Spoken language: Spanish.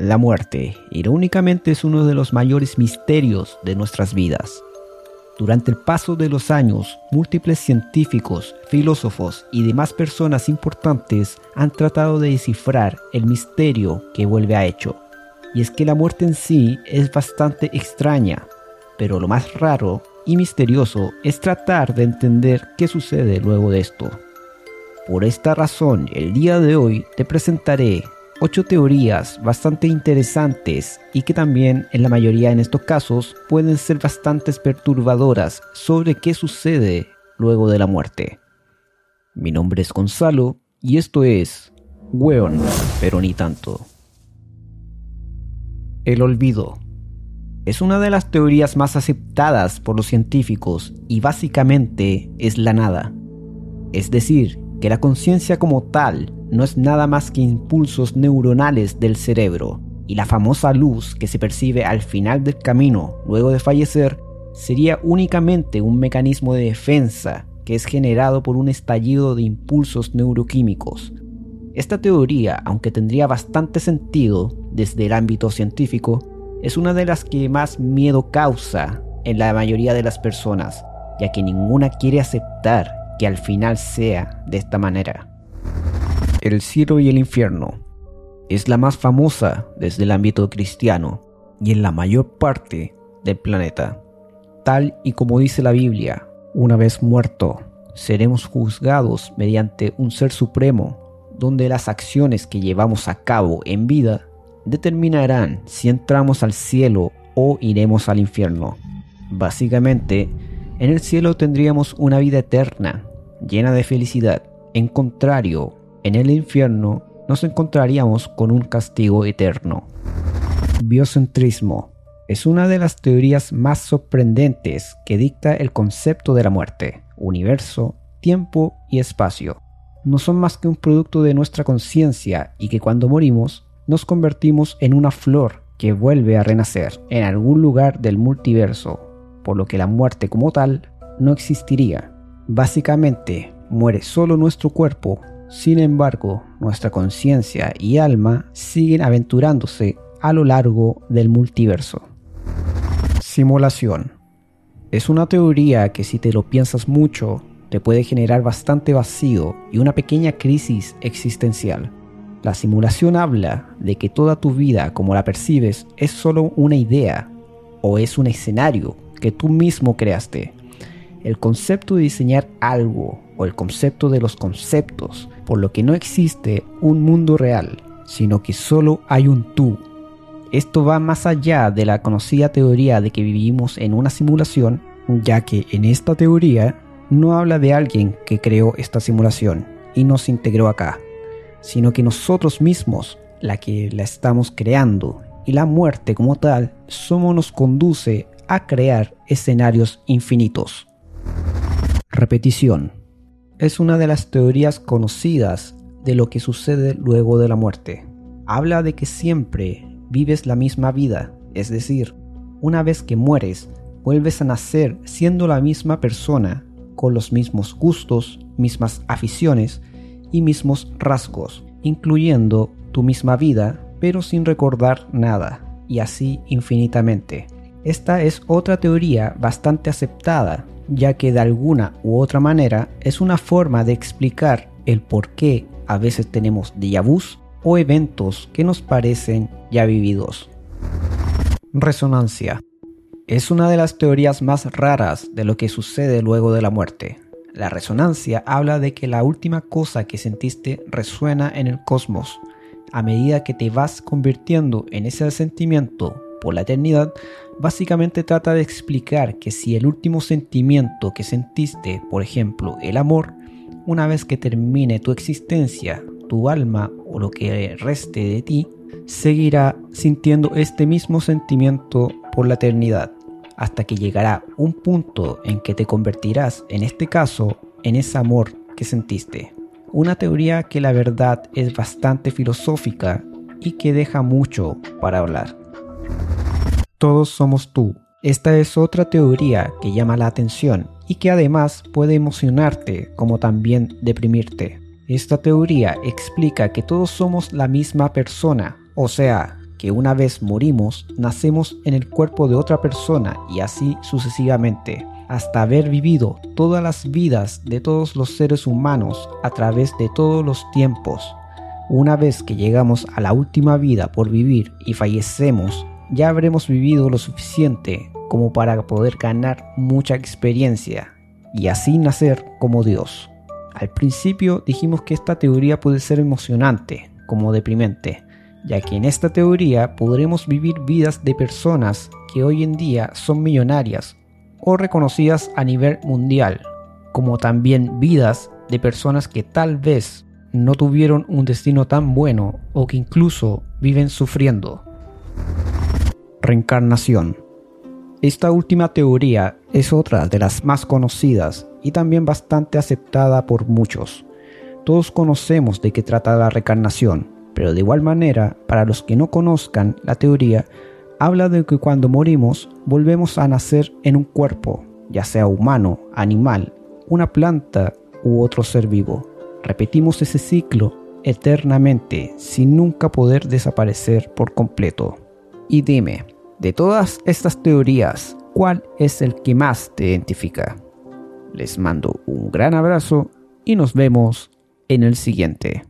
La muerte, irónicamente, es uno de los mayores misterios de nuestras vidas. Durante el paso de los años, múltiples científicos, filósofos y demás personas importantes han tratado de descifrar el misterio que vuelve a hecho. Y es que la muerte en sí es bastante extraña, pero lo más raro y misterioso es tratar de entender qué sucede luego de esto. Por esta razón, el día de hoy te presentaré ocho teorías bastante interesantes y que también en la mayoría en estos casos pueden ser bastante perturbadoras sobre qué sucede luego de la muerte. Mi nombre es Gonzalo y esto es Weon, pero ni tanto. El olvido. Es una de las teorías más aceptadas por los científicos y básicamente es la nada. Es decir, que la conciencia como tal no es nada más que impulsos neuronales del cerebro, y la famosa luz que se percibe al final del camino luego de fallecer sería únicamente un mecanismo de defensa que es generado por un estallido de impulsos neuroquímicos. Esta teoría, aunque tendría bastante sentido desde el ámbito científico, es una de las que más miedo causa en la mayoría de las personas, ya que ninguna quiere aceptar que al final sea de esta manera. El cielo y el infierno es la más famosa desde el ámbito cristiano y en la mayor parte del planeta. Tal y como dice la Biblia, una vez muerto, seremos juzgados mediante un ser supremo, donde las acciones que llevamos a cabo en vida determinarán si entramos al cielo o iremos al infierno. Básicamente, en el cielo tendríamos una vida eterna, llena de felicidad. En contrario, en el infierno nos encontraríamos con un castigo eterno. Biocentrismo es una de las teorías más sorprendentes que dicta el concepto de la muerte, universo, tiempo y espacio. No son más que un producto de nuestra conciencia y que cuando morimos nos convertimos en una flor que vuelve a renacer en algún lugar del multiverso, por lo que la muerte como tal no existiría. Básicamente, muere solo nuestro cuerpo, sin embargo, nuestra conciencia y alma siguen aventurándose a lo largo del multiverso. Simulación. Es una teoría que si te lo piensas mucho, te puede generar bastante vacío y una pequeña crisis existencial. La simulación habla de que toda tu vida como la percibes es solo una idea o es un escenario que tú mismo creaste el concepto de diseñar algo o el concepto de los conceptos, por lo que no existe un mundo real, sino que solo hay un tú. Esto va más allá de la conocida teoría de que vivimos en una simulación, ya que en esta teoría no habla de alguien que creó esta simulación y nos integró acá, sino que nosotros mismos, la que la estamos creando, y la muerte como tal, solo nos conduce a crear escenarios infinitos. Repetición. Es una de las teorías conocidas de lo que sucede luego de la muerte. Habla de que siempre vives la misma vida, es decir, una vez que mueres, vuelves a nacer siendo la misma persona, con los mismos gustos, mismas aficiones y mismos rasgos, incluyendo tu misma vida, pero sin recordar nada, y así infinitamente. Esta es otra teoría bastante aceptada ya que de alguna u otra manera es una forma de explicar el por qué a veces tenemos déjà vus o eventos que nos parecen ya vividos. Resonancia. Es una de las teorías más raras de lo que sucede luego de la muerte. La resonancia habla de que la última cosa que sentiste resuena en el cosmos. A medida que te vas convirtiendo en ese sentimiento por la eternidad, básicamente trata de explicar que si el último sentimiento que sentiste, por ejemplo el amor, una vez que termine tu existencia, tu alma o lo que reste de ti, seguirá sintiendo este mismo sentimiento por la eternidad, hasta que llegará un punto en que te convertirás, en este caso, en ese amor que sentiste. Una teoría que la verdad es bastante filosófica y que deja mucho para hablar. Todos somos tú. Esta es otra teoría que llama la atención y que además puede emocionarte como también deprimirte. Esta teoría explica que todos somos la misma persona, o sea, que una vez morimos, nacemos en el cuerpo de otra persona y así sucesivamente, hasta haber vivido todas las vidas de todos los seres humanos a través de todos los tiempos. Una vez que llegamos a la última vida por vivir y fallecemos, ya habremos vivido lo suficiente como para poder ganar mucha experiencia y así nacer como Dios. Al principio dijimos que esta teoría puede ser emocionante, como deprimente, ya que en esta teoría podremos vivir vidas de personas que hoy en día son millonarias o reconocidas a nivel mundial, como también vidas de personas que tal vez no tuvieron un destino tan bueno o que incluso viven sufriendo. Reencarnación. Esta última teoría es otra de las más conocidas y también bastante aceptada por muchos. Todos conocemos de qué trata la reencarnación, pero de igual manera, para los que no conozcan la teoría, habla de que cuando morimos volvemos a nacer en un cuerpo, ya sea humano, animal, una planta u otro ser vivo. Repetimos ese ciclo eternamente sin nunca poder desaparecer por completo. Y dime, de todas estas teorías, ¿cuál es el que más te identifica? Les mando un gran abrazo y nos vemos en el siguiente.